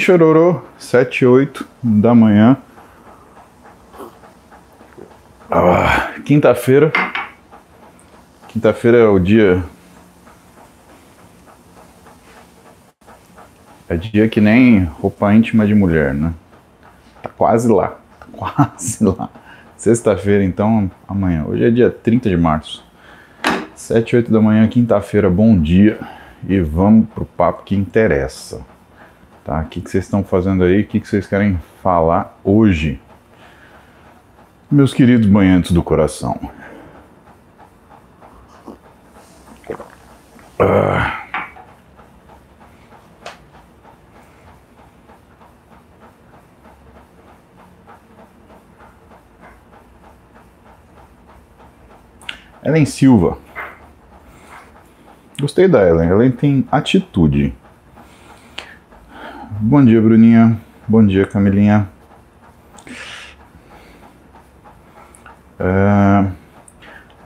chororô, 7 e 8 da manhã. Ah, Quinta-feira. Quinta-feira é o dia. É dia que nem roupa íntima de mulher, né? Tá quase lá. Tá quase lá. Sexta-feira, então, amanhã. Hoje é dia 30 de março. 7 e 8 da manhã, quinta-feira. Bom dia. E vamos pro papo que interessa. Tá? O que, que vocês estão fazendo aí? O que, que vocês querem falar hoje? Meus queridos banhantes do coração. Ah. Ellen Silva. Gostei da Ellen. Ellen tem atitude. Bom dia, Bruninha. Bom dia, Camilinha. É...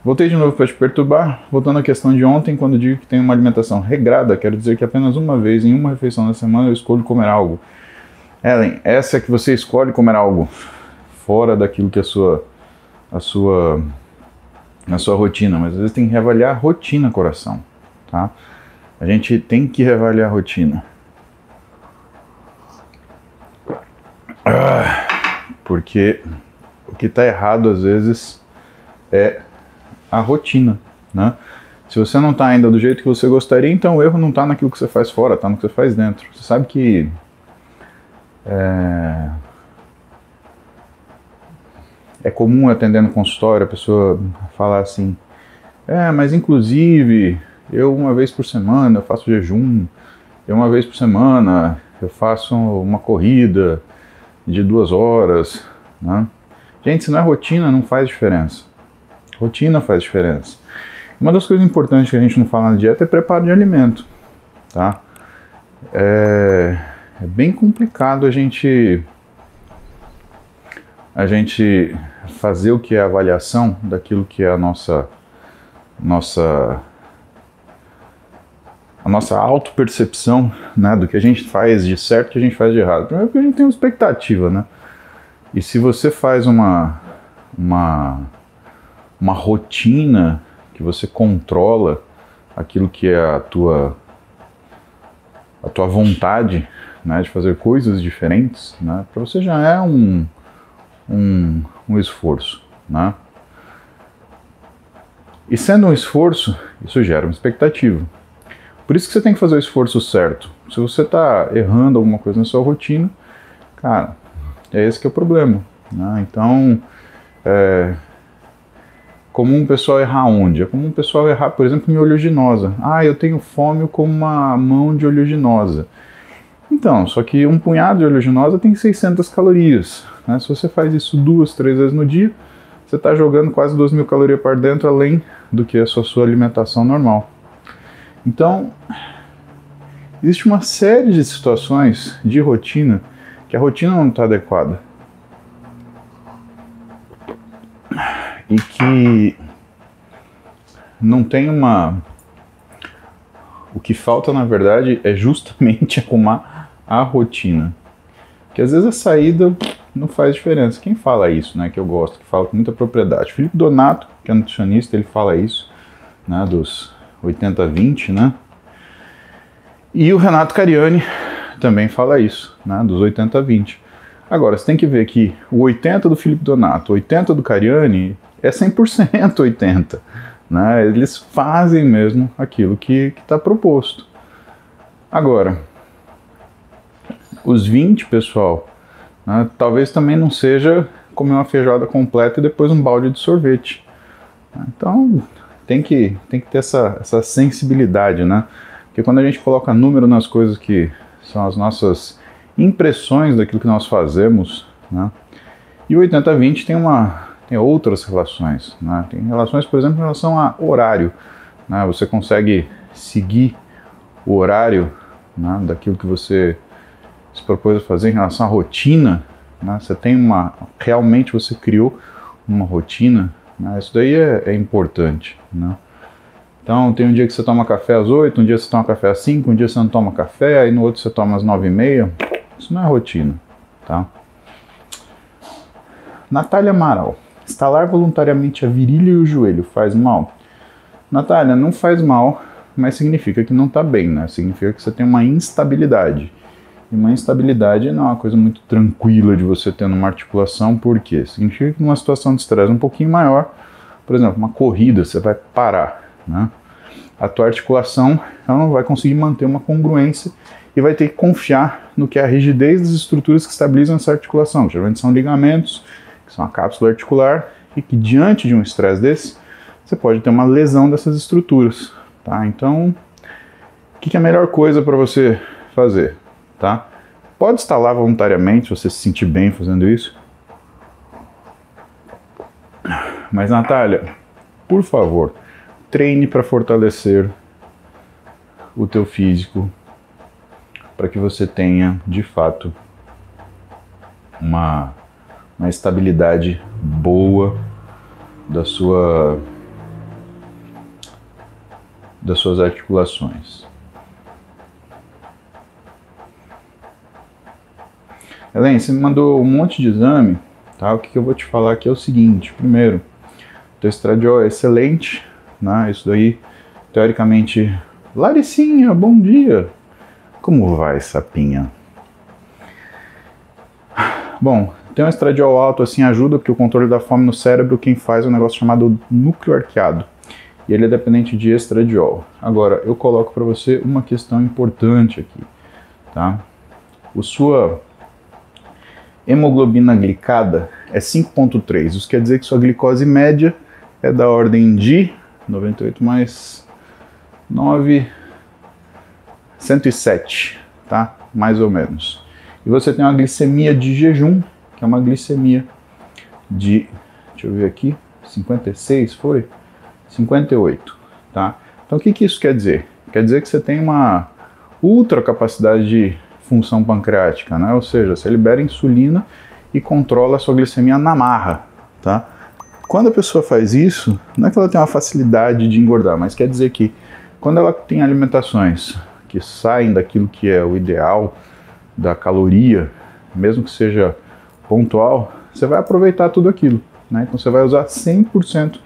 Voltei de novo para te perturbar. Voltando à questão de ontem, quando digo que tenho uma alimentação regrada, quero dizer que apenas uma vez em uma refeição da semana eu escolho comer algo. Ellen, essa é que você escolhe comer algo fora daquilo que é a sua a sua a sua rotina, mas às vezes tem que reavaliar a rotina, coração, tá? A gente tem que reavaliar a rotina. Porque o que está errado às vezes é a rotina, né? Se você não está ainda do jeito que você gostaria, então o erro não está naquilo que você faz fora, está no que você faz dentro. Você sabe que é, é comum atendendo consultório a pessoa falar assim: é, mas inclusive eu uma vez por semana eu faço jejum, eu uma vez por semana eu faço uma corrida de duas horas. Né? Gente, se não é rotina, não faz diferença. Rotina faz diferença. Uma das coisas importantes que a gente não fala na dieta é preparo de alimento. Tá? É, é bem complicado a gente a gente fazer o que é avaliação daquilo que é a nossa nossa a nossa autopercepção né, do que a gente faz de certo e que a gente faz de errado. Primeiro porque a gente tem uma expectativa, né? E se você faz uma, uma, uma rotina que você controla aquilo que é a tua, a tua vontade né, de fazer coisas diferentes, né, para você já é um, um, um esforço. Né? E sendo um esforço, isso gera uma expectativa. Por isso que você tem que fazer o esforço certo. Se você está errando alguma coisa na sua rotina, cara, é esse que é o problema. Né? Então, é comum o pessoal errar onde? É comum o pessoal errar, por exemplo, em oleaginosa. Ah, eu tenho fome com uma mão de oleaginosa. Então, só que um punhado de oleaginosa tem 600 calorias. Né? Se você faz isso duas, três vezes no dia, você está jogando quase 2 mil calorias para dentro, além do que a sua, sua alimentação normal. Então, existe uma série de situações de rotina que a rotina não está adequada. E que não tem uma. O que falta, na verdade, é justamente arrumar a rotina. Que às vezes a saída não faz diferença. Quem fala isso, né? Que eu gosto, que fala com muita propriedade. Felipe Donato, que é nutricionista, ele fala isso, né? Dos 80-20, né? E o Renato Cariani também fala isso, né? Dos 80-20. Agora, você tem que ver que o 80 do Felipe Donato, o 80 do Cariani é 100% 80. Né? Eles fazem mesmo aquilo que está proposto. Agora, os 20, pessoal, né, talvez também não seja comer uma feijoada completa e depois um balde de sorvete. Então tem que, tem que ter essa, essa sensibilidade, né? Porque quando a gente coloca número nas coisas que são as nossas impressões daquilo que nós fazemos, né? E o 80-20 tem, uma, tem outras relações, né? Tem relações, por exemplo, em relação a horário. Né? Você consegue seguir o horário né, daquilo que você se propôs a fazer em relação à rotina, né? Você tem uma, realmente você criou uma rotina, né? Isso daí é, é importante, né? Então, tem um dia que você toma café às 8, um dia você toma café às 5, um dia você não toma café, aí no outro você toma às 9 e meia. Isso não é rotina, tá? Natália Amaral. Instalar voluntariamente a virilha e o joelho faz mal? Natália, não faz mal, mas significa que não está bem, né? Significa que você tem uma instabilidade. E uma instabilidade não é uma coisa muito tranquila de você ter numa articulação, por quê? Significa que numa situação de estresse um pouquinho maior, por exemplo, uma corrida, você vai parar, né? A tua articulação ela não vai conseguir manter uma congruência e vai ter que confiar no que é a rigidez das estruturas que estabilizam essa articulação. Geralmente são ligamentos, que são a cápsula articular, e que diante de um estresse desse, você pode ter uma lesão dessas estruturas. Tá? Então, o que é a melhor coisa para você fazer? tá? Pode instalar voluntariamente, se você se sentir bem fazendo isso. Mas Natália, por favor, treine para fortalecer o teu físico, para que você tenha, de fato, uma, uma estabilidade boa da sua das suas articulações. Helen, você me mandou um monte de exame, tá? O que, eu vou te falar aqui é o seguinte: primeiro, teu estradiol é excelente, né? Isso daí, teoricamente. Laricinha, bom dia! Como vai, sapinha? Bom, ter um estradiol alto assim ajuda porque o controle da fome no cérebro quem faz é um negócio chamado núcleo arqueado. E ele é dependente de estradiol. Agora, eu coloco para você uma questão importante aqui, tá? O sua hemoglobina glicada é 5,3. Isso quer dizer que sua glicose média é da ordem de 98 mais 9, 107, tá? Mais ou menos. E você tem uma glicemia de jejum, que é uma glicemia de, deixa eu ver aqui, 56 foi? 58, tá? Então o que, que isso quer dizer? Quer dizer que você tem uma ultra capacidade de função pancreática, né? Ou seja, você libera insulina e controla a sua glicemia na marra, tá? Quando a pessoa faz isso, não é que ela tem uma facilidade de engordar, mas quer dizer que quando ela tem alimentações que saem daquilo que é o ideal da caloria, mesmo que seja pontual, você vai aproveitar tudo aquilo, né? Então você vai usar 100%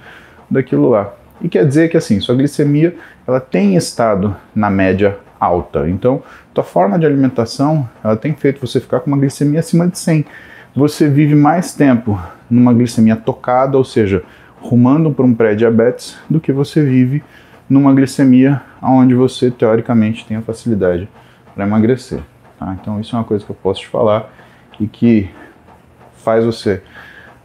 daquilo lá. E quer dizer que assim, sua glicemia ela tem estado na média alta. Então, tua forma de alimentação, ela tem feito você ficar com uma glicemia acima de 100. Você vive mais tempo numa glicemia tocada, ou seja, rumando para um pré-diabetes, do que você vive numa glicemia onde você teoricamente tem a facilidade para emagrecer. Tá? Então, isso é uma coisa que eu posso te falar e que faz você.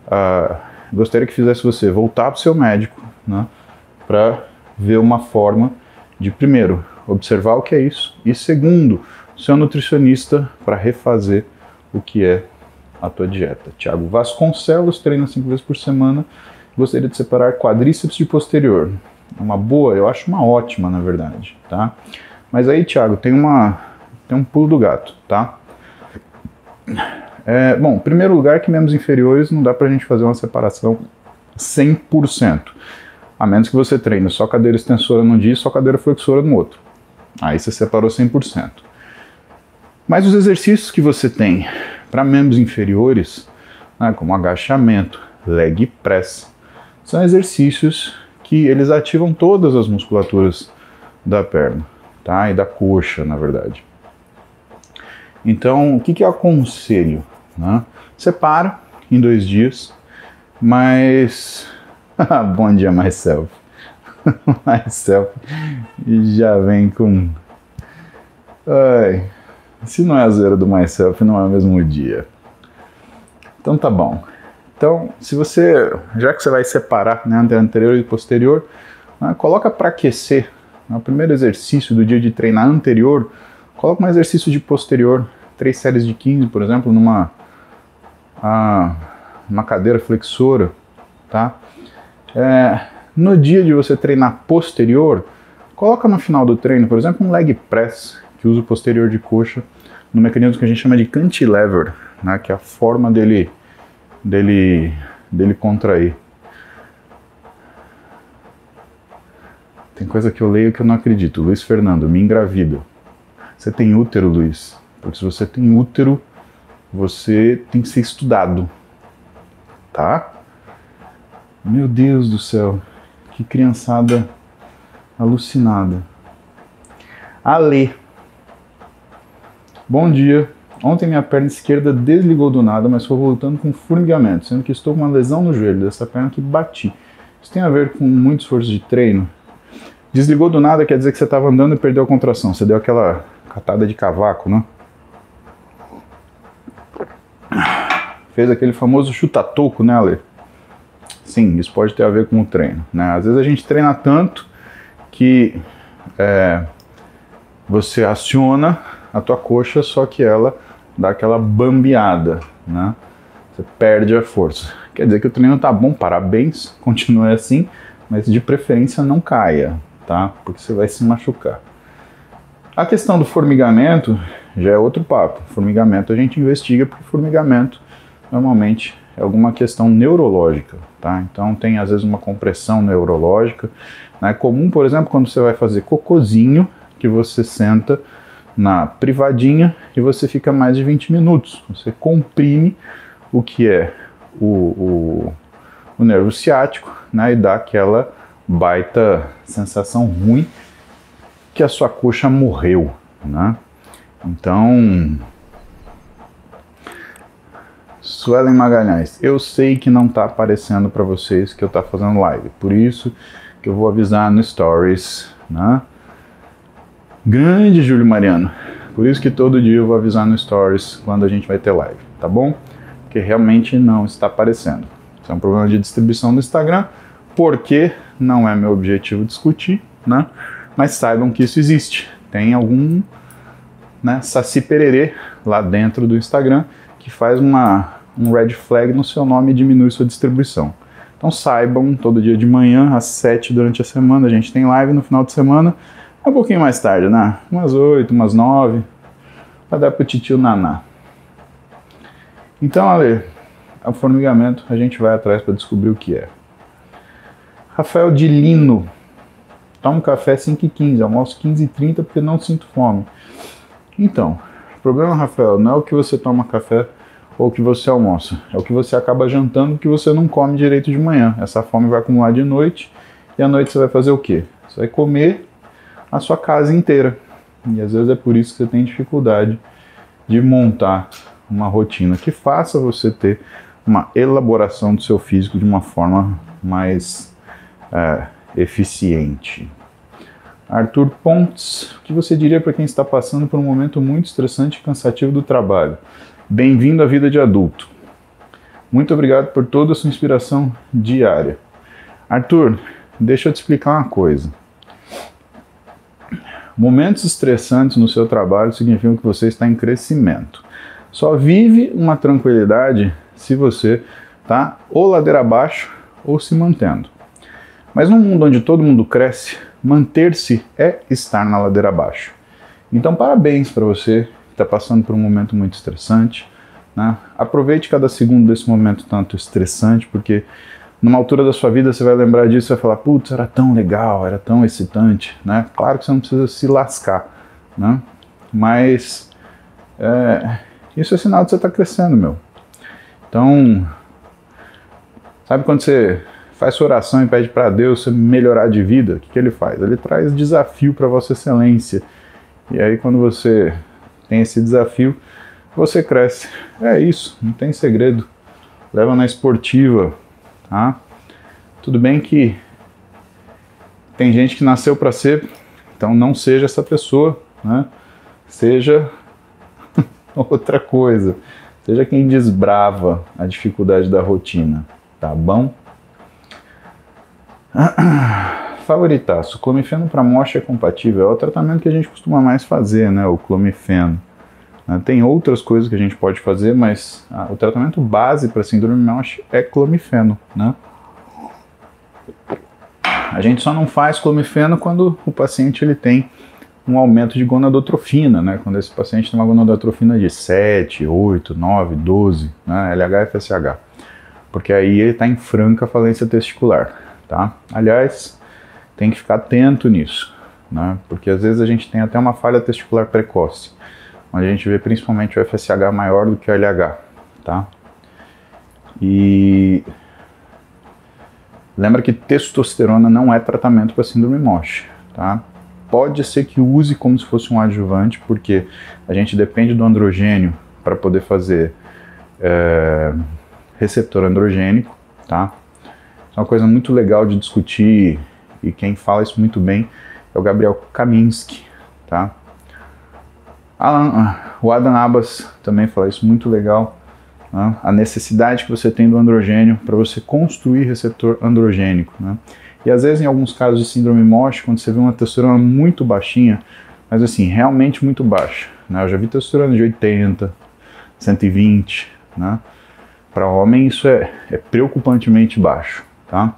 Uh, gostaria que fizesse você voltar para o seu médico né, para ver uma forma de, primeiro, observar o que é isso, e segundo, seu nutricionista para refazer o que é a tua dieta. Tiago Vasconcelos treina cinco vezes por semana. Gostaria de separar quadríceps de posterior. É uma boa, eu acho uma ótima, na verdade, tá? Mas aí, Tiago, tem uma tem um pulo do gato, tá? É, bom, primeiro lugar que membros inferiores não dá pra gente fazer uma separação 100%. A menos que você treine só cadeira extensora num dia e só cadeira flexora no outro. Aí você separou 100%. Mas os exercícios que você tem para membros inferiores, né, como agachamento, leg press, são exercícios que eles ativam todas as musculaturas da perna, tá? E da coxa, na verdade. Então, o que, que eu aconselho? Né? Separa em dois dias, mas. Bom dia, myself. myself já vem com. Ai, se não é a zoeira do myself, não é o mesmo dia. Então tá bom. Então, se você, já que você vai separar né, anterior e posterior, né, coloca para aquecer. No primeiro exercício do dia de treinar anterior, coloca um exercício de posterior, três séries de 15, por exemplo, numa a, uma cadeira flexora, tá? É, no dia de você treinar posterior, coloca no final do treino, por exemplo, um leg press, que usa o posterior de coxa, no mecanismo que a gente chama de cantilever, né, que é a forma dele, dele, dele contrair. Tem coisa que eu leio que eu não acredito. Luiz Fernando, me engravida. Você tem útero, Luiz? Porque se você tem útero, você tem que ser estudado. Tá? Meu Deus do céu. Que criançada alucinada. Ale. Bom dia. Ontem minha perna esquerda desligou do nada, mas foi voltando com formigamento, sendo que estou com uma lesão no joelho dessa perna que bati. Isso tem a ver com muito esforço de treino? Desligou do nada quer dizer que você estava andando e perdeu a contração. Você deu aquela catada de cavaco, né? Fez aquele famoso chutatoco, né, Ale? Sim, isso pode ter a ver com o treino. Né? Às vezes a gente treina tanto que é, você aciona a tua coxa, só que ela dá aquela bambeada, né? Você perde a força. Quer dizer que o treino tá bom, parabéns, continue assim, mas de preferência não caia, tá? Porque você vai se machucar. A questão do formigamento já é outro papo. Formigamento a gente investiga porque formigamento normalmente é alguma questão neurológica, tá? Então tem às vezes uma compressão neurológica. Né? É comum, por exemplo, quando você vai fazer cocozinho, que você senta na privadinha e você fica mais de 20 minutos. Você comprime o que é o, o, o nervo ciático né, e dá aquela baita sensação ruim que a sua coxa morreu. Né? Então, Suelen Magalhães, eu sei que não está aparecendo para vocês que eu estou fazendo live, por isso que eu vou avisar no Stories, né? Grande Júlio Mariano. Por isso que todo dia eu vou avisar no Stories quando a gente vai ter live, tá bom? Porque realmente não está aparecendo. Isso é um problema de distribuição no Instagram, porque não é meu objetivo discutir, né? Mas saibam que isso existe. Tem algum né, saci pererê lá dentro do Instagram que faz uma, um red flag no seu nome e diminui sua distribuição. Então saibam, todo dia de manhã, às 7 durante a semana, a gente tem live no final de semana um pouquinho mais tarde, né? Umas 8, umas 9. Pra dar pro titio Naná. Então, Ale, o formigamento a gente vai atrás para descobrir o que é. Rafael de Lino. Toma um café 5 e 15, almoço 15 e 30 porque não sinto fome. Então, o problema, Rafael, não é o que você toma café ou o que você almoça. É o que você acaba jantando que você não come direito de manhã. Essa fome vai acumular de noite e à noite você vai fazer o quê? Você vai comer a sua casa inteira. E às vezes é por isso que você tem dificuldade de montar uma rotina que faça você ter uma elaboração do seu físico de uma forma mais é, eficiente. Arthur Pontes, o que você diria para quem está passando por um momento muito estressante e cansativo do trabalho? Bem-vindo à vida de adulto. Muito obrigado por toda a sua inspiração diária. Arthur, deixa eu te explicar uma coisa. Momentos estressantes no seu trabalho significam que você está em crescimento. Só vive uma tranquilidade se você está ou ladeira abaixo ou se mantendo. Mas num mundo onde todo mundo cresce, manter-se é estar na ladeira abaixo. Então, parabéns para você que está passando por um momento muito estressante. Né? Aproveite cada segundo desse momento tanto estressante, porque numa altura da sua vida você vai lembrar disso e vai falar, putz, era tão legal, era tão excitante, né? Claro que você não precisa se lascar, né? Mas é, isso é sinal de você estar tá crescendo, meu. Então, sabe quando você faz sua oração e pede para Deus você melhorar de vida, o que, que ele faz? Ele traz desafio para Vossa Excelência. E aí, quando você tem esse desafio, você cresce. É isso, não tem segredo. Leva na esportiva, Tá? Tudo bem que tem gente que nasceu para ser, então não seja essa pessoa, né? seja outra coisa. Seja quem desbrava a dificuldade da rotina, tá bom? Favoritaço, clomifeno para mocha é compatível, é o tratamento que a gente costuma mais fazer, né, o clomifeno. Né? Tem outras coisas que a gente pode fazer, mas ah, o tratamento base para síndrome MOSH é clomifeno, né? A gente só não faz clomifeno quando o paciente ele tem um aumento de gonadotrofina, né? Quando esse paciente tem uma gonadotrofina de 7, 8, 9, 12, né? LH, FSH. Porque aí ele está em franca falência testicular, tá? Aliás, tem que ficar atento nisso, né? Porque às vezes a gente tem até uma falha testicular precoce onde a gente vê principalmente o FSH maior do que o LH, tá? E lembra que testosterona não é tratamento para síndrome MOSH, tá? Pode ser que use como se fosse um adjuvante, porque a gente depende do androgênio para poder fazer é, receptor androgênico, tá? É uma coisa muito legal de discutir e quem fala isso muito bem é o Gabriel Kaminski, tá? Alan, o Adam Abbas também fala isso muito legal. Né? A necessidade que você tem do androgênio para você construir receptor androgênico. Né? E às vezes, em alguns casos de síndrome MOSH, quando você vê uma testosterona muito baixinha, mas assim, realmente muito baixa. Né? Eu já vi testosterona de 80, 120. Né? Para homem, isso é, é preocupantemente baixo. Tá?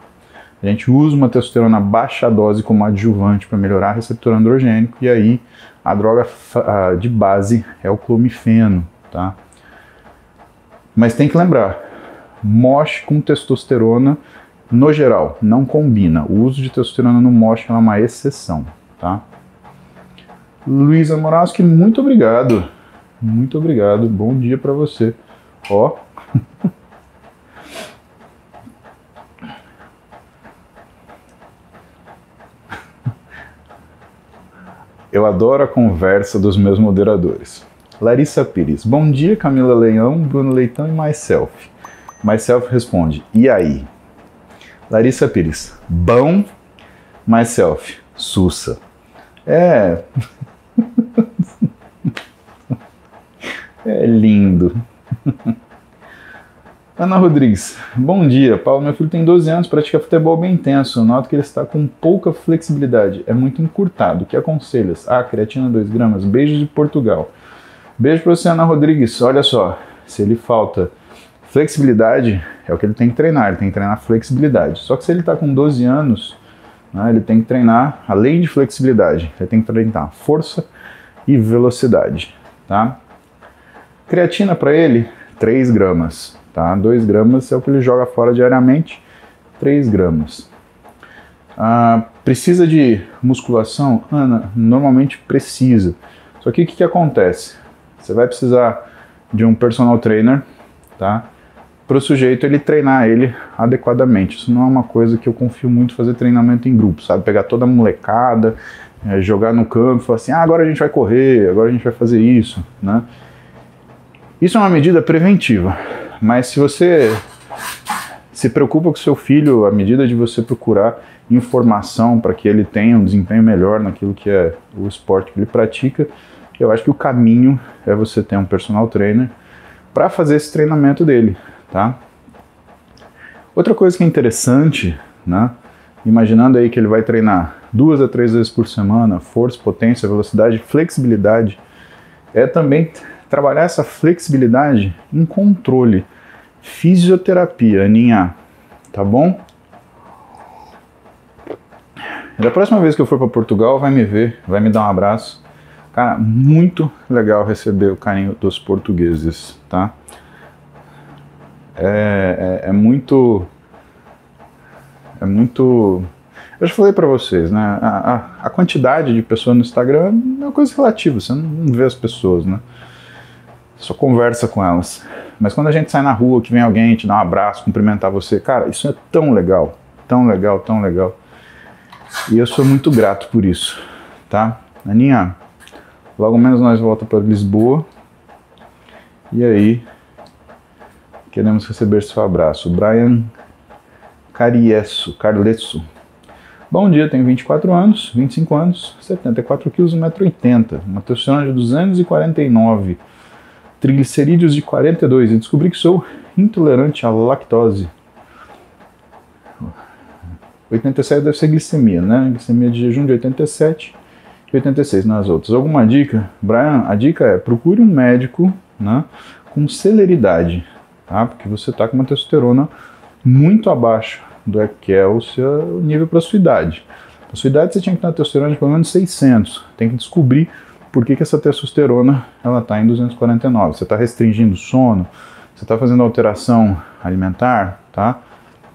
A gente usa uma testosterona baixa dose como adjuvante para melhorar receptor androgênico e aí a droga de base é o clomifeno, tá? Mas tem que lembrar, MOSH com testosterona, no geral, não combina. O uso de testosterona no MOSH é uma exceção, tá? Luísa Moraski, muito obrigado. Muito obrigado. Bom dia para você. Ó. Eu adoro a conversa dos meus moderadores. Larissa Pires. Bom dia, Camila Leão, Bruno Leitão e Myself. Myself responde: E aí? Larissa Pires. Bom. Myself. Sussa. É. é lindo. Ana Rodrigues, bom dia. Paulo, meu filho tem 12 anos, pratica futebol bem intenso. Noto que ele está com pouca flexibilidade, é muito encurtado. O que aconselhas? Ah, creatina 2 gramas. Beijo de Portugal. Beijo para você, Ana Rodrigues. Olha só, se ele falta flexibilidade, é o que ele tem que treinar. Ele tem que treinar flexibilidade. Só que se ele está com 12 anos, né, ele tem que treinar, além de flexibilidade, ele tem que treinar força e velocidade. Tá? Creatina para ele, 3 gramas. Tá? 2 gramas é o que ele joga fora diariamente, 3 gramas. Ah, precisa de musculação? Ana, normalmente precisa. Só que o que, que acontece? Você vai precisar de um personal trainer, tá? Para o sujeito ele treinar ele adequadamente. Isso não é uma coisa que eu confio muito fazer treinamento em grupo, sabe? Pegar toda a molecada, é, jogar no campo falar assim: ah, agora a gente vai correr, agora a gente vai fazer isso, né? Isso é uma medida preventiva. Mas se você se preocupa com seu filho à medida de você procurar informação para que ele tenha um desempenho melhor naquilo que é o esporte que ele pratica, eu acho que o caminho é você ter um personal trainer para fazer esse treinamento dele, tá? Outra coisa que é interessante, né? Imaginando aí que ele vai treinar duas a três vezes por semana, força, potência, velocidade, flexibilidade, é também trabalhar essa flexibilidade em controle. Fisioterapia, Aninha, tá bom? da próxima vez que eu for para Portugal, vai me ver, vai me dar um abraço. Cara, muito legal receber o carinho dos portugueses, tá? É, é, é muito. É muito. Eu já falei para vocês, né? A, a, a, quantidade de pessoas no Instagram é uma coisa relativa, você não vê as pessoas, né? Só conversa com elas. Mas quando a gente sai na rua, que vem alguém te dar um abraço, cumprimentar você, cara, isso é tão legal, tão legal, tão legal. E eu sou muito grato por isso, tá? Aninha, logo menos nós voltamos para Lisboa. E aí, queremos receber seu abraço. Brian Cariesso, Carlesso. Bom dia, tenho 24 anos, 25 anos, 74 quilos, 1,80m, uma testosterona de 249 triglicerídeos de 42 e descobri que sou intolerante à lactose. 87 deve ser glicemia, né? Glicemia de jejum de 87 e 86 nas outras. Alguma dica? Brian, a dica é procure um médico né, com celeridade, tá? Porque você está com uma testosterona muito abaixo do que é o seu nível para sua idade. Para sua idade você tinha que ter uma testosterona de pelo menos 600. Tem que descobrir por que, que essa testosterona ela está em 249. Você está restringindo o sono, você está fazendo alteração alimentar, tá?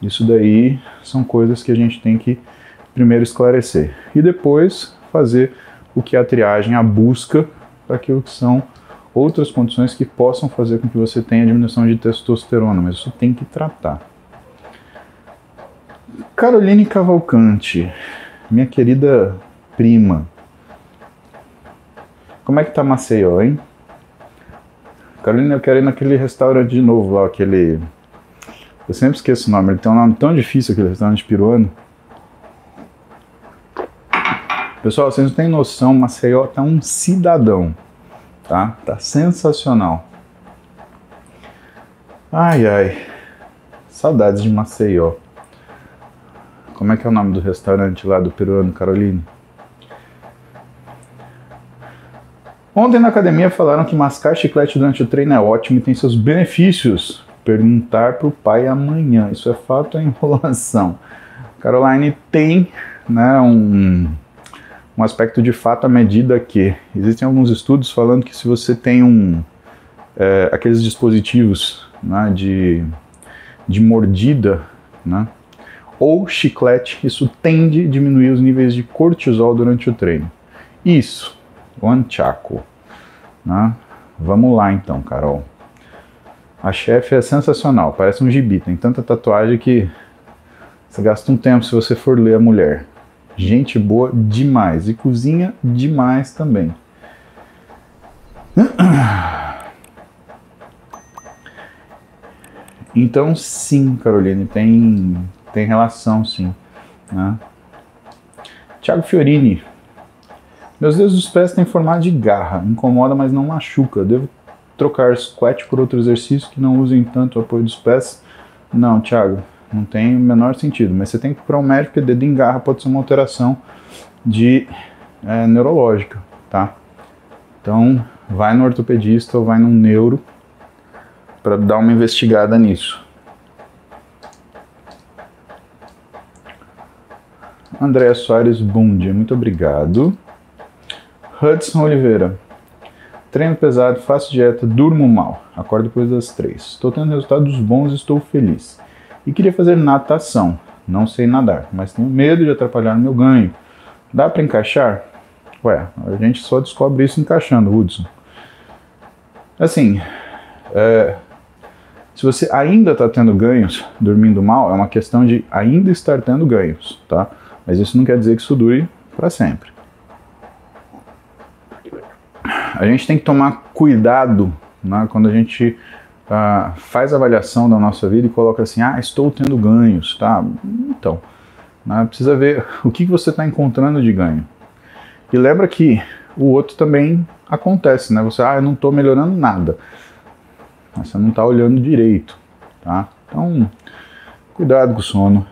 Isso daí são coisas que a gente tem que primeiro esclarecer e depois fazer o que a triagem, a busca para aquilo que são outras condições que possam fazer com que você tenha diminuição de testosterona, mas isso tem que tratar. Caroline Cavalcante, minha querida prima, como é que tá Maceió, hein? Carolina, eu quero ir naquele restaurante de novo lá, aquele. Eu sempre esqueço o nome, ele tem um nome tão difícil aquele restaurante peruano. Pessoal, vocês não têm noção, Maceió tá um cidadão, tá? Tá sensacional. Ai, ai. Saudades de Maceió. Como é que é o nome do restaurante lá do peruano, Carolina? Ontem na academia falaram que mascar chiclete durante o treino é ótimo e tem seus benefícios. Perguntar para o pai amanhã. Isso é fato ou é enrolação? Caroline tem né, um, um aspecto de fato à medida que existem alguns estudos falando que se você tem um é, aqueles dispositivos né, de, de mordida né, ou chiclete, isso tende a diminuir os níveis de cortisol durante o treino. Isso o Chaco. Né? Vamos lá então, Carol. A chefe é sensacional, parece um gibi, tem tanta tatuagem que você gasta um tempo se você for ler a mulher. Gente boa demais e cozinha demais também. Então sim, Caroline, tem, tem relação sim. Né? Tiago Fiorini, meus dedos dos pés têm formato de garra, incomoda, mas não machuca. Devo trocar squat por outro exercício que não usem tanto o apoio dos pés? Não, Thiago, não tem o menor sentido. Mas você tem que procurar um médico, porque dedo em garra pode ser uma alteração de é, neurológica, tá? Então, vai no ortopedista ou vai no neuro para dar uma investigada nisso. André Soares Bundia, muito obrigado. Hudson Oliveira. Treino pesado, faço dieta, durmo mal. Acordo depois das três. Estou tendo resultados bons e estou feliz. E queria fazer natação. Não sei nadar, mas tenho medo de atrapalhar o meu ganho. Dá para encaixar? Ué, a gente só descobre isso encaixando, Hudson. Assim, é, se você ainda está tendo ganhos dormindo mal, é uma questão de ainda estar tendo ganhos, tá? Mas isso não quer dizer que isso dure para sempre a gente tem que tomar cuidado né, quando a gente uh, faz avaliação da nossa vida e coloca assim, ah, estou tendo ganhos, tá? Então, né, precisa ver o que você está encontrando de ganho. E lembra que o outro também acontece, né? Você, ah, eu não estou melhorando nada. Você não está olhando direito, tá? Então, cuidado com o sono.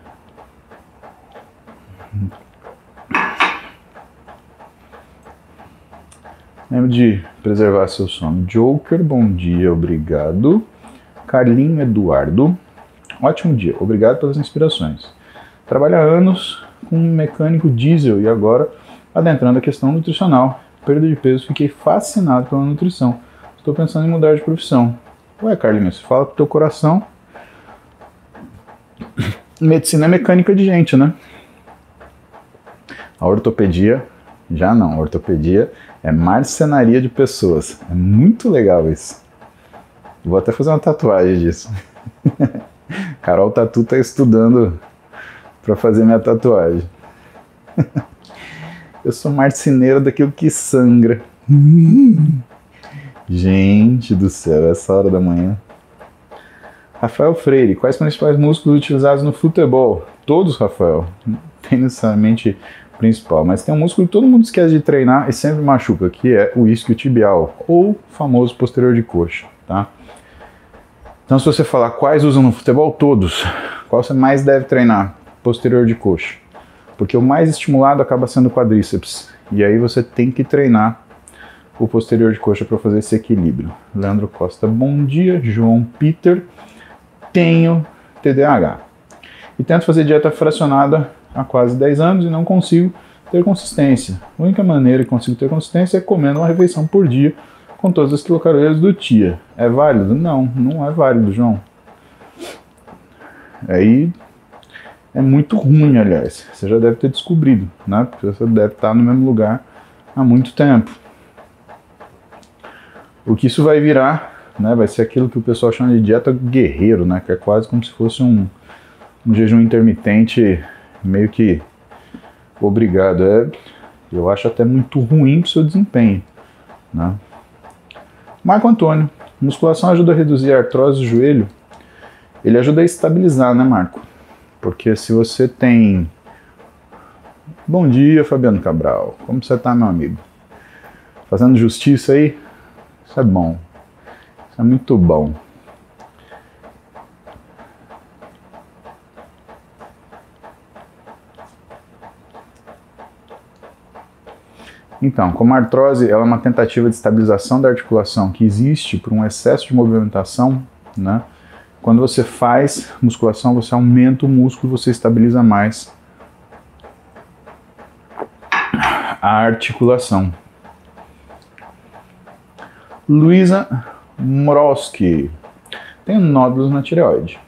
Lembre de preservar seu sono. Joker, bom dia, obrigado. Carlinho Eduardo, ótimo dia, obrigado pelas inspirações. Trabalho há anos com um mecânico diesel e agora adentrando a questão nutricional. Perda de peso, fiquei fascinado pela nutrição. Estou pensando em mudar de profissão. Ué, Carlinhos, fala pro teu coração. Medicina é mecânica de gente, né? A ortopedia já não. A ortopedia é marcenaria de pessoas. É muito legal isso. Vou até fazer uma tatuagem disso. Carol Tatu tá estudando para fazer minha tatuagem. Eu sou marceneiro daquilo que sangra. Gente do céu, essa hora da manhã. Rafael Freire, quais principais músculos utilizados no futebol? Todos, Rafael. tem necessariamente principal, mas tem um músculo que todo mundo esquece de treinar e sempre machuca, que é o isquiotibial, ou famoso posterior de coxa, tá? Então se você falar quais usam no futebol, todos, qual você mais deve treinar? Posterior de coxa. Porque o mais estimulado acaba sendo o quadríceps. E aí você tem que treinar o posterior de coxa para fazer esse equilíbrio. Leandro Costa, bom dia. João Peter, tenho TDAH. E tento fazer dieta fracionada há quase 10 anos e não consigo ter consistência. A única maneira que consigo ter consistência é comendo uma refeição por dia com todas as quilocalorias do dia. É válido? Não, não é válido, João. Aí é muito ruim, aliás. Você já deve ter descobrido, né? Porque você deve estar no mesmo lugar há muito tempo. O que isso vai virar, né? Vai ser aquilo que o pessoal chama de dieta guerreiro, né? Que é quase como se fosse um, um jejum intermitente meio que obrigado. É, eu acho até muito ruim para o seu desempenho, né? Marco Antônio, musculação ajuda a reduzir a artrose do joelho? Ele ajuda a estabilizar, né, Marco? Porque se você tem. Bom dia, Fabiano Cabral. Como você tá, meu amigo? Fazendo justiça aí? Isso é bom. Isso é muito bom. Então, como a artrose ela é uma tentativa de estabilização da articulação que existe por um excesso de movimentação, né? Quando você faz musculação, você aumenta o músculo, você estabiliza mais a articulação. Luísa Moroski tem nódulos na tireoide.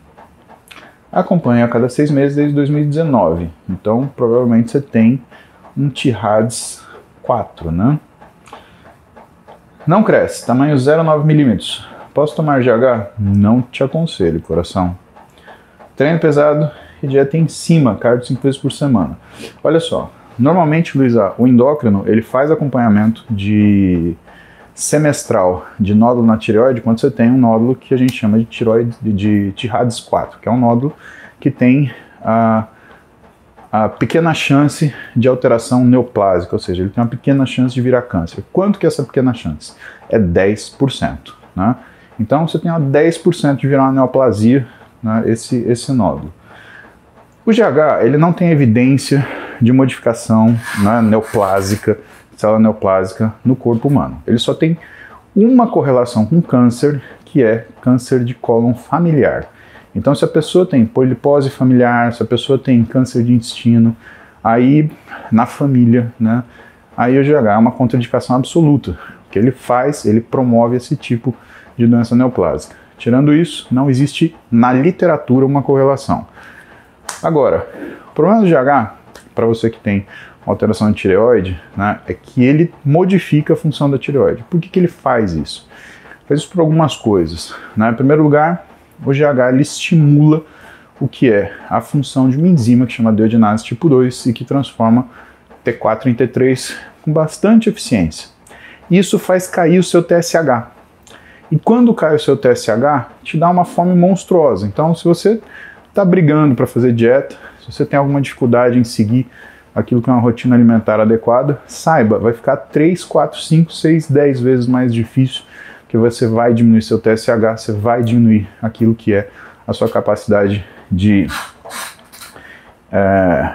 Acompanha a cada seis meses desde 2019. Então, provavelmente você tem um TIRADS 4, né? Não cresce, tamanho 0,9 milímetros. Posso tomar GH? Não te aconselho, coração. Treino pesado e dieta em cima, cardio 5 vezes por semana. Olha só, normalmente, Luísa, o endócrino, ele faz acompanhamento de semestral de nódulo na tireoide quando você tem um nódulo que a gente chama de tiroide de Tirades 4, que é um nódulo que tem a, a pequena chance de alteração neoplásica, ou seja, ele tem uma pequena chance de virar câncer. Quanto que é essa pequena chance? É 10%. Né? Então você tem 10% de virar uma neoplasia, né, esse, esse nódulo. O GH ele não tem evidência de modificação né, neoplásica, célula neoplásica no corpo humano. Ele só tem uma correlação com câncer, que é câncer de cólon familiar. Então, se a pessoa tem polipose familiar, se a pessoa tem câncer de intestino, aí na família, né, aí o GH é uma contraindicação absoluta. O que ele faz, ele promove esse tipo de doença neoplásica. Tirando isso, não existe na literatura uma correlação. Agora, o problema do GH, para você que tem alteração de tireoide, né, é que ele modifica a função da tireoide. Por que, que ele faz isso? Faz isso por algumas coisas. Né? Em primeiro lugar, o GH ele estimula o que é a função de uma enzima que chama deogenase tipo 2 e que transforma T4 em T3 com bastante eficiência. Isso faz cair o seu TSH. E quando cai o seu TSH, te dá uma fome monstruosa. Então, se você está brigando para fazer dieta, se você tem alguma dificuldade em seguir aquilo que é uma rotina alimentar adequada, saiba, vai ficar 3, 4, 5, 6, 10 vezes mais difícil, que você vai diminuir seu TSH, você vai diminuir aquilo que é a sua capacidade de é,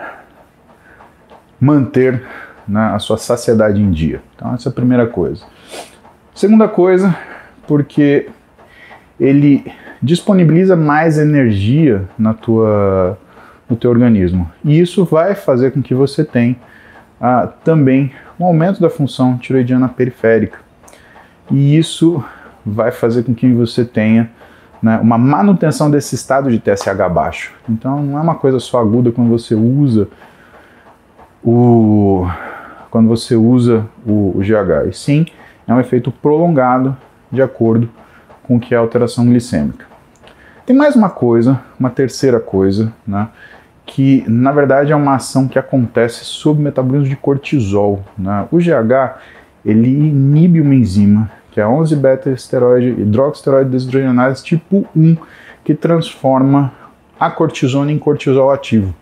manter né, a sua saciedade em dia. Então, essa é a primeira coisa. Segunda coisa, porque ele disponibiliza mais energia na tua, no teu organismo. E isso vai fazer com que você tenha ah, também um aumento da função tiroidiana periférica. E isso vai fazer com que você tenha né, uma manutenção desse estado de TSH baixo. Então não é uma coisa só aguda quando você usa o quando você usa o, o GH, e sim é um efeito prolongado de acordo com que é a alteração glicêmica. Tem mais uma coisa, uma terceira coisa, né, que na verdade é uma ação que acontece sob metabolismo de cortisol. Né? O GH ele inibe uma enzima que é a 11-beta-esteroide hidroxisteroide desidrogenase tipo 1, que transforma a cortisona em cortisol ativo.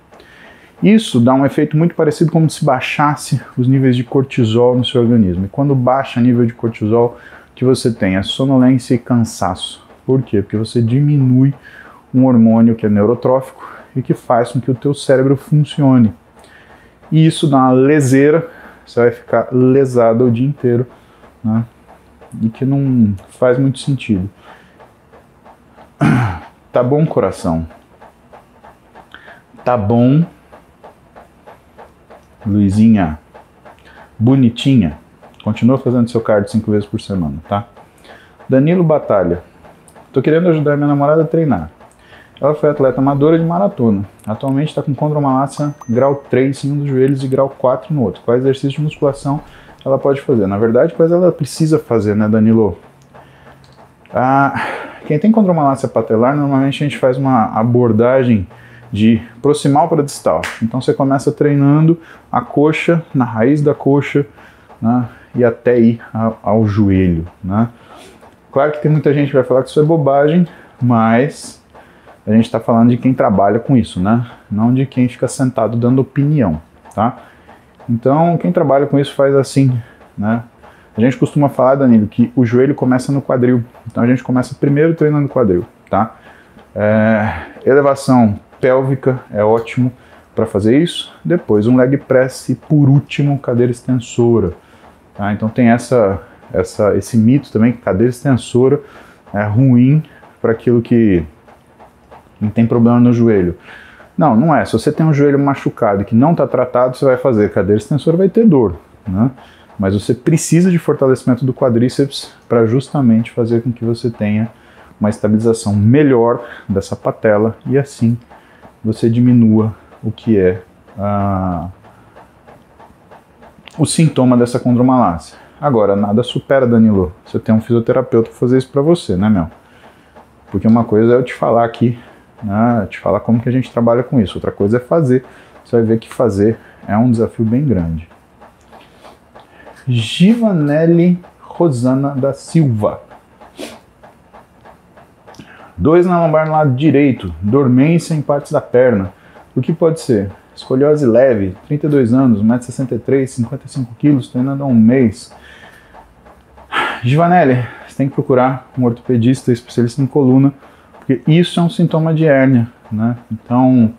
Isso dá um efeito muito parecido como se baixasse os níveis de cortisol no seu organismo. E quando baixa nível de cortisol, o que você tem é sonolência e cansaço. Por quê? Porque você diminui um hormônio que é neurotrófico e que faz com que o teu cérebro funcione. E isso dá uma leseira, você vai ficar lesado o dia inteiro, né? E que não faz muito sentido. Tá bom, coração? Tá bom, Luizinha? Bonitinha? Continua fazendo seu card cinco vezes por semana, tá? Danilo Batalha. Tô querendo ajudar minha namorada a treinar. Ela foi atleta amadora de maratona. Atualmente está com condromalácia grau 3 em um dos joelhos e grau 4 no outro. Quais exercícios de musculação ela pode fazer? Na verdade, quais ela precisa fazer, né, Danilo? Ah, quem tem condromalácia patelar, normalmente a gente faz uma abordagem de proximal para distal. Então você começa treinando a coxa, na raiz da coxa, né, e até ir ao, ao joelho. Né? Claro que tem muita gente que vai falar que isso é bobagem, mas a gente está falando de quem trabalha com isso, né? Não de quem fica sentado dando opinião, tá? Então, quem trabalha com isso faz assim, né? A gente costuma falar, Danilo, que o joelho começa no quadril. Então a gente começa primeiro treinando o quadril, tá? É, elevação pélvica é ótimo para fazer isso. Depois um leg press e por último cadeira extensora. Tá? Então tem essa, essa, esse mito também que cadeira extensora é ruim para aquilo que não tem problema no joelho. Não, não é. Se você tem um joelho machucado que não está tratado, você vai fazer cadeira extensora, vai ter dor, né? Mas você precisa de fortalecimento do quadríceps para justamente fazer com que você tenha uma estabilização melhor dessa patela e assim você diminua o que é a, o sintoma dessa condromalácia. Agora, nada supera, Danilo. Você tem um fisioterapeuta para fazer isso para você, né, meu? Porque uma coisa é eu te falar aqui né, te falar como que a gente trabalha com isso. Outra coisa é fazer. Você vai ver que fazer é um desafio bem grande. Givanelli Rosana da Silva. Dois na lombar no lado direito, dormência em partes da perna. O que pode ser? Escoliose leve, 32 anos, 1,63m, 55 kg, treinando há um mês. Givanelli, você tem que procurar um ortopedista especialista em coluna porque isso é um sintoma de hérnia, né? Então,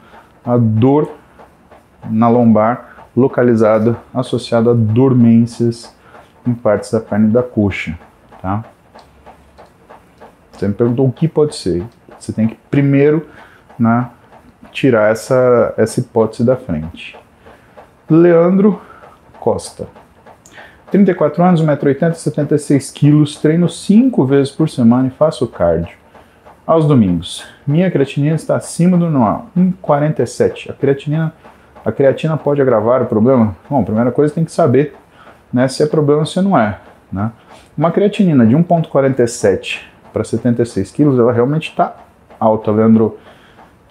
a dor na lombar localizada associada a dormências em partes da perna e da coxa, tá? Você me perguntou o que pode ser. Você tem que primeiro né, tirar essa, essa hipótese da frente. Leandro Costa. 34 anos, 1,80m, 76 kg, treino 5 vezes por semana e faço cardio aos domingos. Minha creatinina está acima do normal, 1,47. A creatinina, a creatina pode agravar o problema? Bom, a primeira coisa tem que saber né, se é problema ou se não é. Né? Uma creatinina de 1,47 para 76 quilos, ela realmente está alta, Leandro.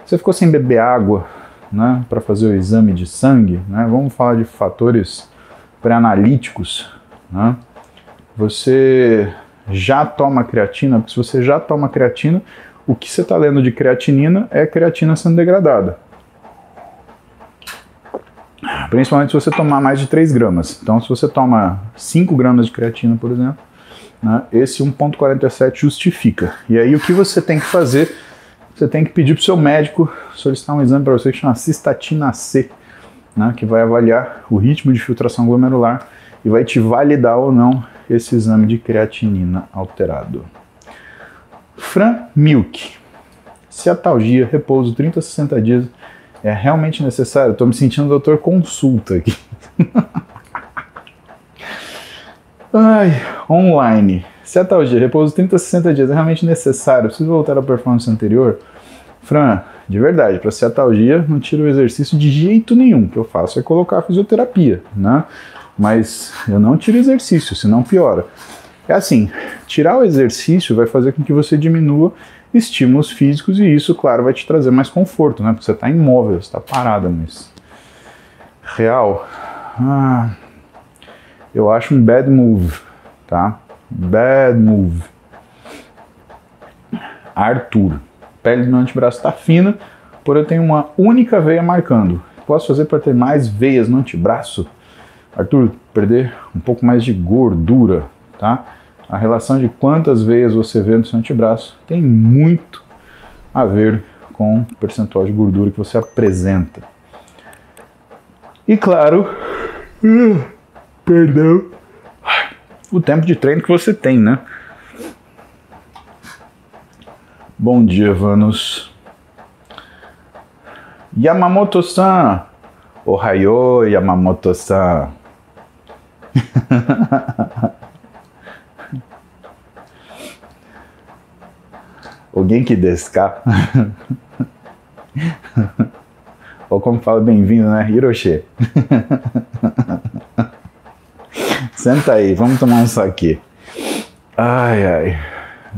Você ficou sem beber água né, para fazer o exame de sangue? Né? Vamos falar de fatores pré-analíticos. Né? Você já toma creatina, porque se você já toma creatina, o que você está lendo de creatinina é creatina sendo degradada. Principalmente se você tomar mais de 3 gramas. Então, se você toma 5 gramas de creatina, por exemplo, né, esse 1,47 justifica. E aí, o que você tem que fazer? Você tem que pedir para o seu médico solicitar um exame para você que chama cistatina C, né, que vai avaliar o ritmo de filtração glomerular e vai te validar ou não esse exame de creatinina alterado. Fran Milk. Se a talgia, repouso 30 a 60 dias é realmente necessário, estou me sentindo doutor consulta aqui. Ai, online. Se a talgia, repouso 30 a 60 dias é realmente necessário, preciso voltar à performance anterior? Fran, de verdade, para ser atalgia, não tira o exercício de jeito nenhum. O que eu faço é colocar a fisioterapia, né? Mas eu não tiro exercício, senão piora. É assim, tirar o exercício vai fazer com que você diminua estímulos físicos e isso, claro, vai te trazer mais conforto, né? Porque você está imóvel, você está parada, mas real, ah, eu acho um bad move, tá? Bad move. Arthur, pele do meu antebraço está fina, porém eu tenho uma única veia marcando. posso fazer para ter mais veias no antebraço? Arthur, perder um pouco mais de gordura, tá? A relação de quantas veias você vê no seu antebraço tem muito a ver com o percentual de gordura que você apresenta. E claro, perdão, o tempo de treino que você tem, né? Bom dia, Vanos. Yamamoto-san! Ohayo, Yamamoto-san! Alguém que desca. Ou como fala bem-vindo, né? Hiroshi. Senta aí, vamos tomar um saque. Ai, ai.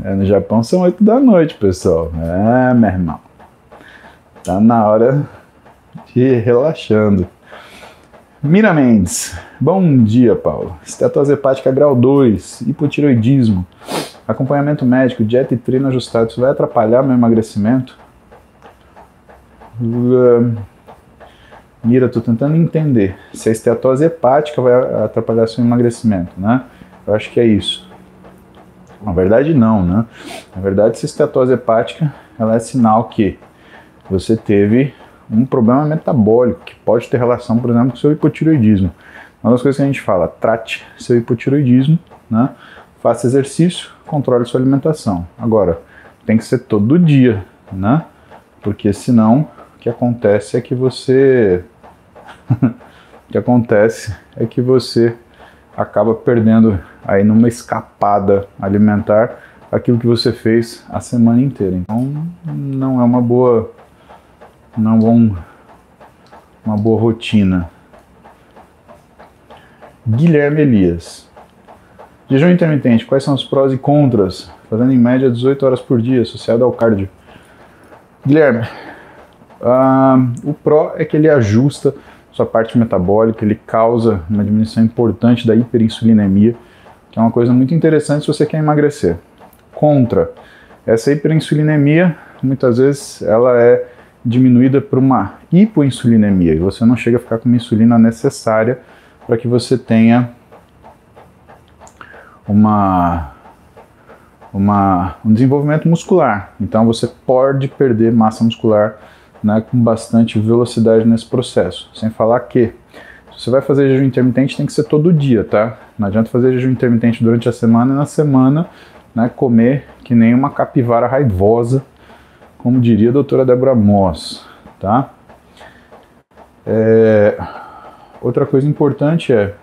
É, no Japão são 8 da noite, pessoal. É, meu irmão. Tá na hora de ir relaxando. Mira Mendes. Bom dia, Paulo. Estetose hepática grau 2, hipotiroidismo, acompanhamento médico, dieta e treino ajustado. Isso vai atrapalhar meu emagrecimento? Mira, tô tentando entender se a estetose hepática vai atrapalhar seu emagrecimento, né? Eu acho que é isso. Na verdade, não, né? Na verdade, se a estetose hepática, ela é sinal que você teve um problema metabólico que pode ter relação, por exemplo, com seu hipotiroidismo. Uma das coisas que a gente fala, trate seu hipotiroidismo, né? faça exercício, controle sua alimentação. Agora, tem que ser todo dia, né? Porque senão o que acontece é que você. o que acontece é que você acaba perdendo aí numa escapada alimentar aquilo que você fez a semana inteira. Então não é uma boa não vão uma boa rotina. Guilherme Elias. Jejum intermitente, quais são os prós e contras? Fazendo em média 18 horas por dia, associado ao cardio. Guilherme, uh, o pró é que ele ajusta sua parte metabólica, ele causa uma diminuição importante da hiperinsulinemia, que é uma coisa muito interessante se você quer emagrecer. Contra, essa hiperinsulinemia, muitas vezes, ela é diminuída por uma hipoinsulinemia e você não chega a ficar com uma insulina necessária para que você tenha uma, uma, um desenvolvimento muscular. Então você pode perder massa muscular né, com bastante velocidade nesse processo. Sem falar que se você vai fazer jejum intermitente tem que ser todo dia, tá? Não adianta fazer jejum intermitente durante a semana e na semana né, comer que nem uma capivara raivosa como diria a doutora Débora Moss, tá? É, outra coisa importante é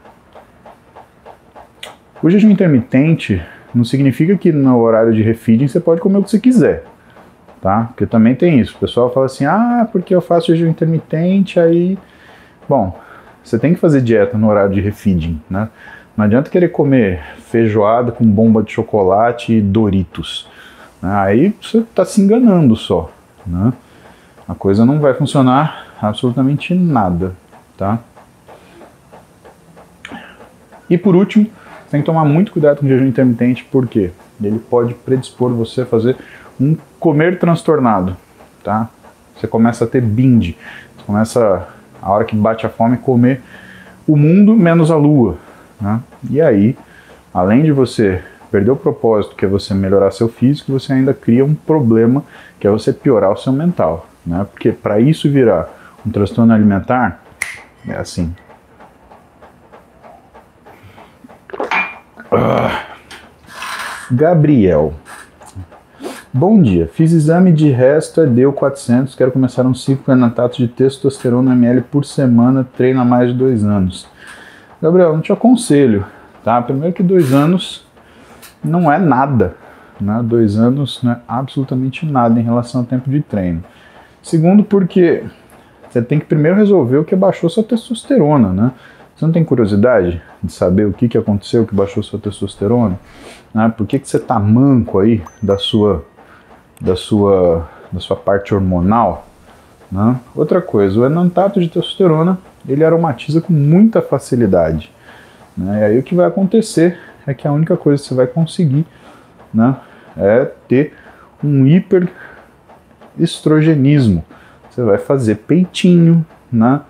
o jejum intermitente não significa que no horário de refeeding você pode comer o que você quiser, tá? Porque também tem isso. O pessoal fala assim, ah, porque eu faço jejum intermitente, aí... Bom, você tem que fazer dieta no horário de refeeding, né? Não adianta querer comer feijoada com bomba de chocolate e Doritos. Aí você está se enganando só, né? A coisa não vai funcionar absolutamente nada, tá? E por último, tem que tomar muito cuidado com o jejum intermitente, porque ele pode predispor você a fazer um comer transtornado, tá? Você começa a ter binge, você começa a hora que bate a fome comer o mundo menos a lua, né? E aí, além de você perder o propósito, que é você melhorar seu físico, você ainda cria um problema, que é você piorar o seu mental. Né? Porque para isso virar um transtorno alimentar, é assim. Ah. Gabriel. Bom dia, fiz exame de resto, é deu 400, quero começar um ciclo prenatato de testosterona ml por semana, treino há mais de dois anos. Gabriel, não te aconselho, tá? Primeiro que dois anos não é nada. Né? Dois anos não é absolutamente nada em relação ao tempo de treino. Segundo, porque você tem que primeiro resolver o que baixou sua testosterona, né? Você não tem curiosidade de saber o que, que aconteceu que baixou sua testosterona? Né? Por que, que você tá manco aí da sua, da sua, da sua parte hormonal? Né? Outra coisa, o enantato de testosterona ele aromatiza com muita facilidade. Né? E aí o que vai acontecer é que a única coisa que você vai conseguir né, é ter um hiperestrogenismo. Você vai fazer peitinho, né?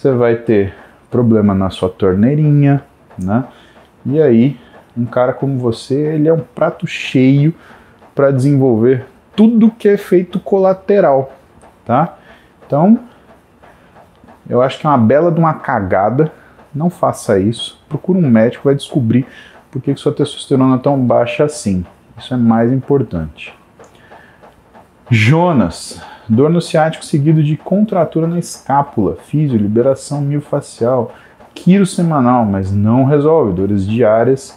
você vai ter problema na sua torneirinha, né? E aí, um cara como você, ele é um prato cheio para desenvolver tudo que é efeito colateral, tá? Então, eu acho que é uma bela de uma cagada. Não faça isso. Procure um médico, vai descobrir por que sua testosterona é tão baixa assim. Isso é mais importante. Jonas, dor no ciático seguido de contratura na escápula, físio, liberação miofascial, quiro semanal, mas não resolve, dores diárias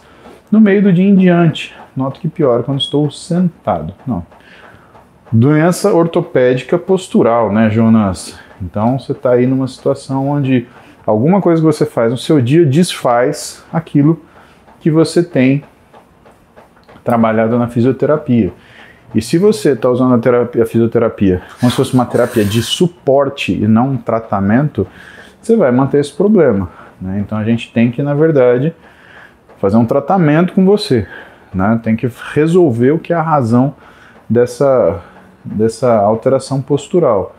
no meio do dia em diante. Noto que piora quando estou sentado. Não. Doença ortopédica postural, né, Jonas? Então você está aí numa situação onde alguma coisa que você faz no seu dia desfaz aquilo que você tem trabalhado na fisioterapia. E se você está usando a, terapia, a fisioterapia como se fosse uma terapia de suporte e não um tratamento, você vai manter esse problema. Né? Então a gente tem que, na verdade, fazer um tratamento com você. Né? Tem que resolver o que é a razão dessa, dessa alteração postural.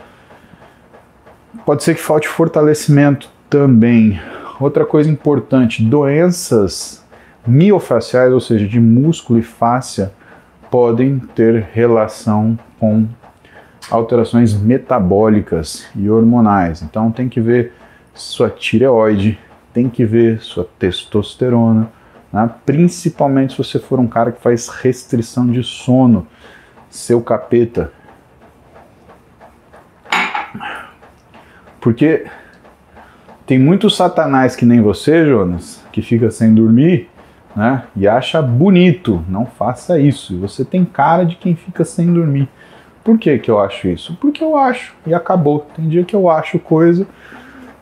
Pode ser que falte fortalecimento também. Outra coisa importante: doenças miofaciais, ou seja, de músculo e fáscia, podem ter relação com alterações metabólicas e hormonais. Então tem que ver sua tireoide, tem que ver sua testosterona, né? principalmente se você for um cara que faz restrição de sono, seu capeta. Porque tem muitos satanás que nem você, Jonas, que fica sem dormir né? E acha bonito. Não faça isso. Você tem cara de quem fica sem dormir. Por que, que eu acho isso? Porque eu acho e acabou. Tem dia que eu acho coisa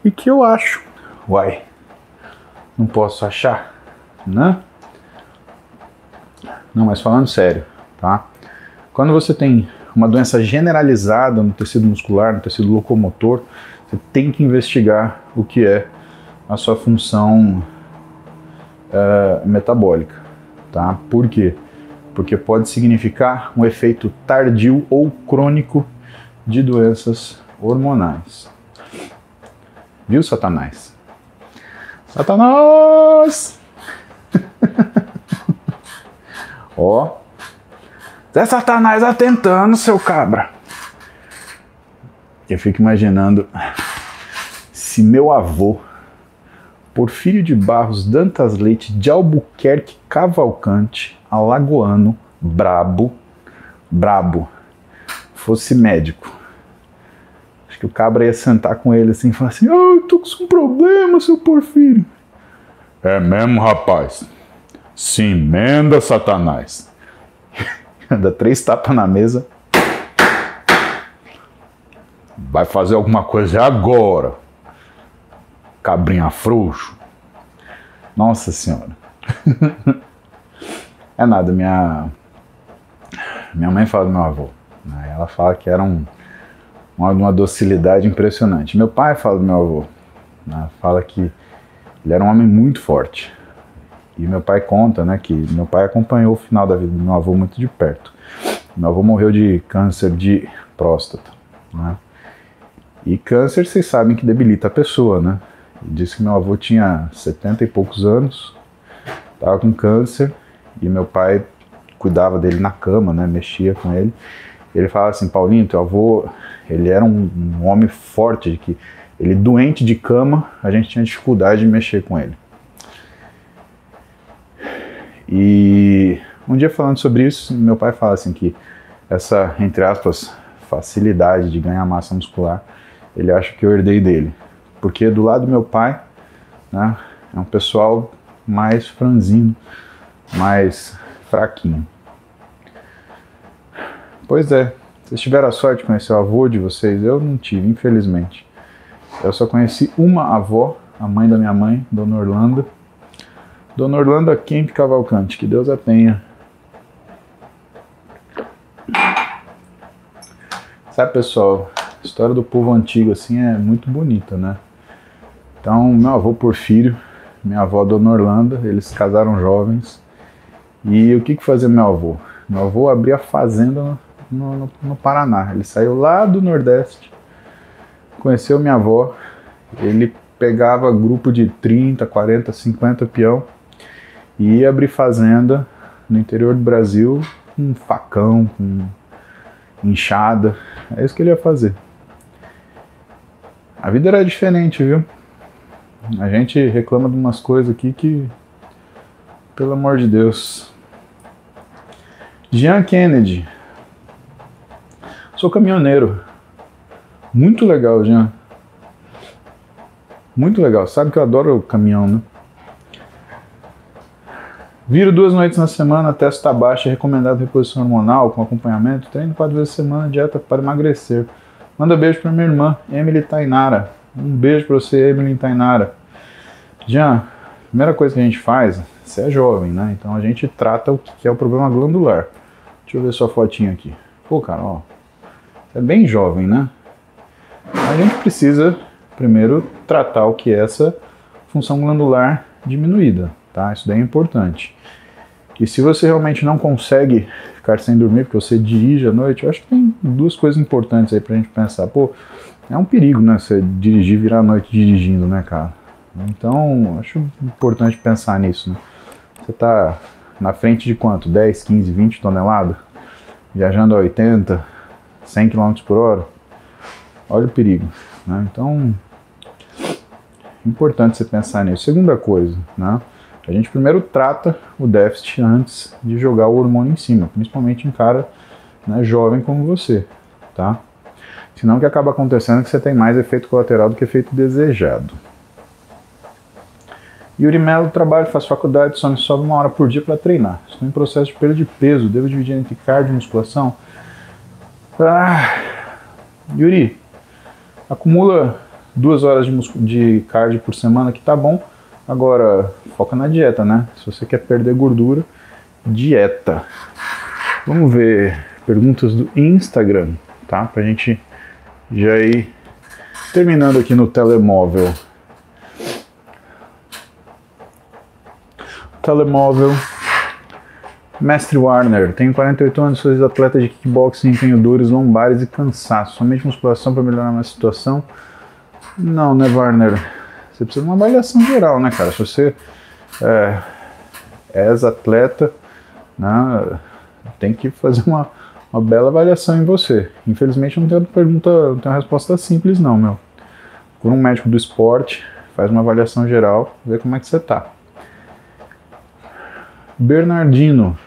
e que eu acho. Uai, não posso achar, né? Não, mas falando sério, tá? Quando você tem uma doença generalizada no tecido muscular, no tecido locomotor, você tem que investigar o que é a sua função uh, metabólica. Tá? Por quê? Porque pode significar um efeito tardio ou crônico de doenças hormonais. Viu, Satanás? Satanás! Ó, Zé Satanás atentando, seu cabra. Eu fico imaginando se meu avô Porfírio de Barros Dantas Leite de Albuquerque Cavalcante, alagoano, brabo, brabo, fosse médico. Acho que o cabra ia sentar com ele assim e falar assim: oh, eu tô com um problema, seu Porfírio. É mesmo, rapaz? Se emenda, Satanás. Dá três tapas na mesa. Vai fazer alguma coisa agora cabrinha frouxo. Nossa Senhora. é nada, minha minha mãe fala do meu avô. Né? Ela fala que era um, uma, uma docilidade impressionante. Meu pai fala do meu avô. Né? Fala que ele era um homem muito forte. E meu pai conta né, que meu pai acompanhou o final da vida do meu avô muito de perto. Meu avô morreu de câncer de próstata. Né? E câncer, vocês sabem que debilita a pessoa, né? Disse que meu avô tinha 70 e poucos anos, estava com câncer e meu pai cuidava dele na cama, né, mexia com ele. Ele falava assim, Paulinho, teu avô, ele era um, um homem forte, de que ele doente de cama, a gente tinha dificuldade de mexer com ele. E um dia falando sobre isso, meu pai fala assim que essa, entre aspas, facilidade de ganhar massa muscular, ele acha que eu herdei dele porque do lado do meu pai né, é um pessoal mais franzino, mais fraquinho. Pois é, vocês tiveram a sorte de conhecer o avô de vocês, eu não tive, infelizmente. Eu só conheci uma avó, a mãe da minha mãe, Dona Orlando. Dona Orlando Kemp Cavalcante, que Deus a tenha. Sabe, pessoal, a história do povo antigo assim é muito bonita, né? Então, meu avô Porfírio, minha avó Dona Orlando, eles casaram jovens. E o que, que fazia meu avô? Meu avô abria fazenda no, no, no Paraná. Ele saiu lá do Nordeste, conheceu minha avó Ele pegava grupo de 30, 40, 50 peão e ia abrir fazenda no interior do Brasil com facão, com inchada. É isso que ele ia fazer. A vida era diferente, viu? A gente reclama de umas coisas aqui que, pelo amor de Deus. Jean Kennedy. Sou caminhoneiro. Muito legal, Jean. Muito legal. Sabe que eu adoro caminhão, né? Viro duas noites na semana, testa baixa, recomendado reposição hormonal com acompanhamento, treino quatro vezes por semana, dieta para emagrecer. Manda beijo para minha irmã, Emily Tainara. Um beijo para você, Emily Tainara. Jean, primeira coisa que a gente faz, você é jovem, né? Então a gente trata o que é o problema glandular. Deixa eu ver sua fotinha aqui. Pô, cara, ó. Você é bem jovem, né? A gente precisa primeiro tratar o que é essa função glandular diminuída, tá? Isso daí é importante. E se você realmente não consegue ficar sem dormir porque você dirige à noite, eu acho que tem duas coisas importantes aí pra gente pensar. Pô, é um perigo, né? Você dirigir, virar a noite dirigindo, né, cara? Então, acho importante pensar nisso, né? Você tá na frente de quanto? 10, 15, 20 toneladas? Viajando a 80, 100 km por hora? Olha o perigo, né? Então, importante você pensar nisso. Segunda coisa, né? A gente primeiro trata o déficit antes de jogar o hormônio em cima, principalmente em cara né, jovem como você, tá? Senão o que acaba acontecendo é que você tem mais efeito colateral do que efeito desejado. Yuri Melo, trabalho, faço faculdade, só me sobra uma hora por dia para treinar. Estou em processo de perda de peso, devo dividir entre cardio e musculação? Ah, Yuri, acumula duas horas de, de cardio por semana que tá bom. Agora, foca na dieta, né? Se você quer perder gordura, dieta. Vamos ver perguntas do Instagram, tá? Pra gente já ir terminando aqui no telemóvel. Telemóvel. Mestre Warner, tenho 48 anos, sou atleta de kickboxing, tenho dores lombares e cansaço. Somente musculação para melhorar a minha situação? Não, né, Warner? Você precisa de uma avaliação geral, né, cara? Se você é, é atleta, né, tem que fazer uma, uma bela avaliação em você. Infelizmente não tem pergunta, não tem uma resposta simples não, meu. Por um médico do esporte, faz uma avaliação geral, vê como é que você tá. Bernardino.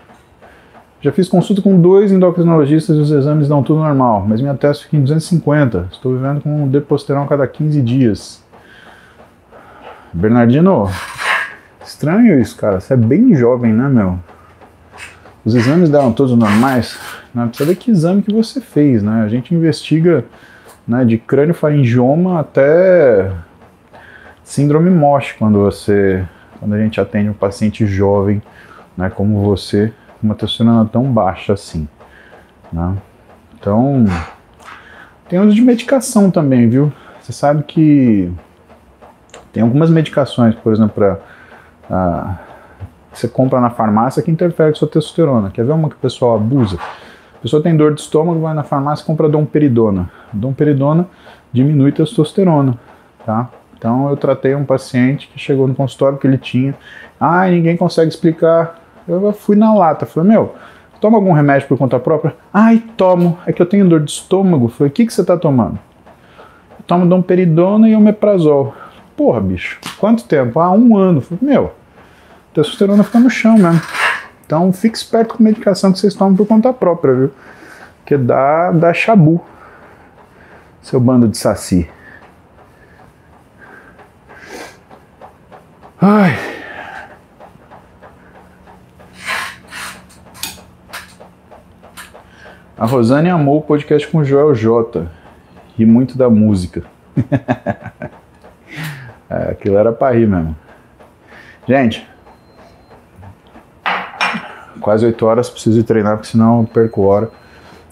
Já fiz consulta com dois endocrinologistas e os exames dão tudo normal, mas minha teste fica em 250. Estou vivendo com um deposterol a cada 15 dias. Bernardino, estranho isso, cara. Você é bem jovem, né, meu? Os exames deram todos normais. Né? Precisa ver que exame que você fez, né? A gente investiga né, de crânio faringioma até síndrome MOSH quando você, quando a gente atende um paciente jovem, né, como você, uma testosterona tão baixa assim, né? Então, tem uso de medicação também, viu? Você sabe que tem algumas medicações, por exemplo, para ah, você compra na farmácia que interfere com sua testosterona. Quer ver uma que o pessoal abusa? Pessoa tem dor de estômago, vai na farmácia e compra domperidona. Domperidona diminui testosterona, tá? Então eu tratei um paciente que chegou no consultório que ele tinha, ah, ninguém consegue explicar. Eu fui na lata, falei, meu, toma algum remédio por conta própria? Ai, tomo, é que eu tenho dor de estômago. Falei, o que, que você está tomando? Eu tomo domperidona e omeprazol. Porra, bicho, quanto tempo? Ah, um ano. Falei, meu, testosterona fica no chão mesmo. Então fique esperto com a medicação que vocês tomam por conta própria, viu? Porque dá, dá chabu. Seu bando de saci. Ai. A Rosane amou o podcast com o Joel J. E muito da música. É, aquilo era pra rir mesmo. Gente, quase 8 horas, preciso ir treinar, porque senão eu perco hora.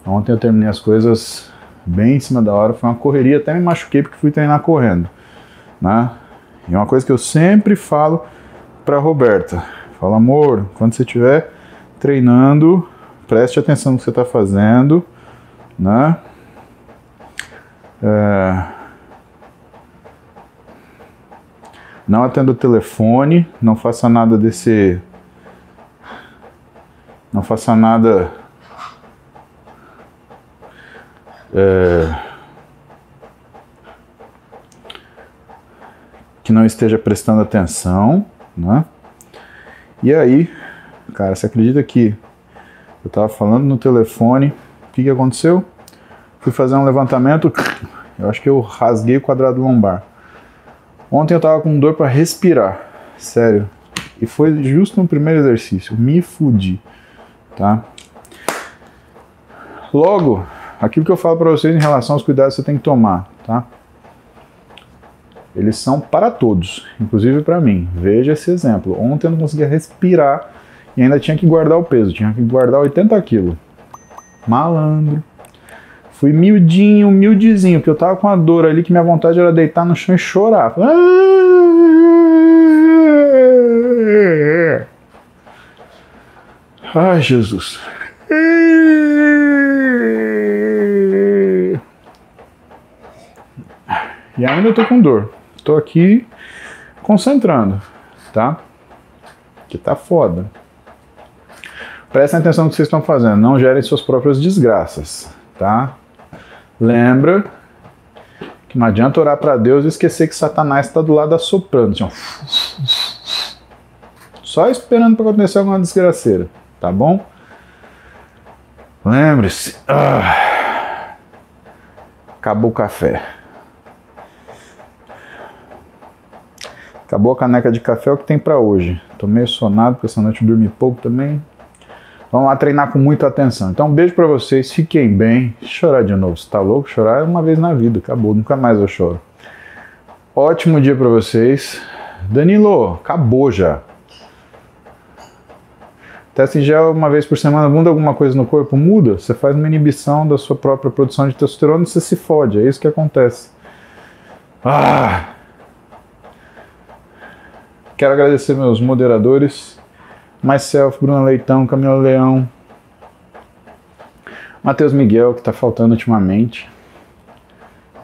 Ontem eu terminei as coisas bem em cima da hora, foi uma correria, até me machuquei porque fui treinar correndo. Né? E uma coisa que eu sempre falo pra Roberta: fala, amor, quando você estiver treinando, preste atenção no que você está fazendo, né? É, Não atenda o telefone, não faça nada desse. Não faça nada. É, que não esteja prestando atenção, né? E aí, cara, você acredita que eu tava falando no telefone, o que que aconteceu? Fui fazer um levantamento, eu acho que eu rasguei o quadrado lombar. Ontem eu tava com dor para respirar, sério. E foi justo no primeiro exercício, me fudi, tá? Logo, aquilo que eu falo para vocês em relação aos cuidados que você tem que tomar, tá? Eles são para todos, inclusive para mim. Veja esse exemplo. Ontem eu não conseguia respirar e ainda tinha que guardar o peso, tinha que guardar 80 quilos. Malandro. Fui miudinho, miudizinho, porque eu tava com a dor ali que minha vontade era deitar no chão e chorar. Ai, Jesus. E ainda eu tô com dor. Tô aqui concentrando, tá? Que tá foda. Prestem atenção no que vocês estão fazendo. Não gerem suas próprias desgraças, tá? Lembra que não adianta orar para Deus e esquecer que Satanás está do lado assoprando. Assim, só esperando para acontecer alguma desgraceira, tá bom? Lembre-se. Ah, acabou o café. Acabou a caneca de café, é o que tem para hoje. Tô meio sonado, porque essa noite eu dormi pouco também. Vamos lá treinar com muita atenção. Então, um beijo para vocês, fiquem bem. Chorar de novo, você tá louco? Chorar é uma vez na vida, acabou, nunca mais eu choro. Ótimo dia para vocês. Danilo, acabou já. Teste em gel uma vez por semana, muda alguma coisa no corpo? Muda. Você faz uma inibição da sua própria produção de testosterona e você se fode. É isso que acontece. Ah! Quero agradecer meus moderadores. Myself, Bruno Leitão, Camila Leão, Matheus Miguel, que está faltando ultimamente,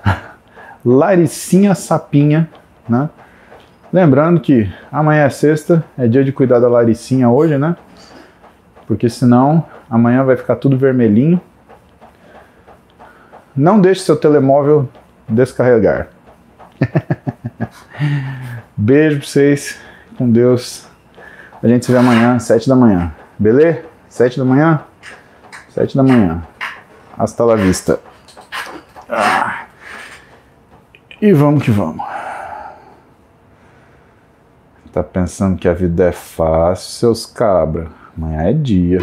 Laricinha Sapinha, né? Lembrando que amanhã é sexta, é dia de cuidar da Laricinha hoje, né? Porque senão amanhã vai ficar tudo vermelhinho. Não deixe seu telemóvel descarregar. Beijo pra vocês, com Deus. A gente se vê amanhã, sete da manhã. Beleza? Sete da manhã? Sete da manhã. Hasta la vista. Ah. E vamos que vamos. Tá pensando que a vida é fácil, seus cabra. Amanhã é dia.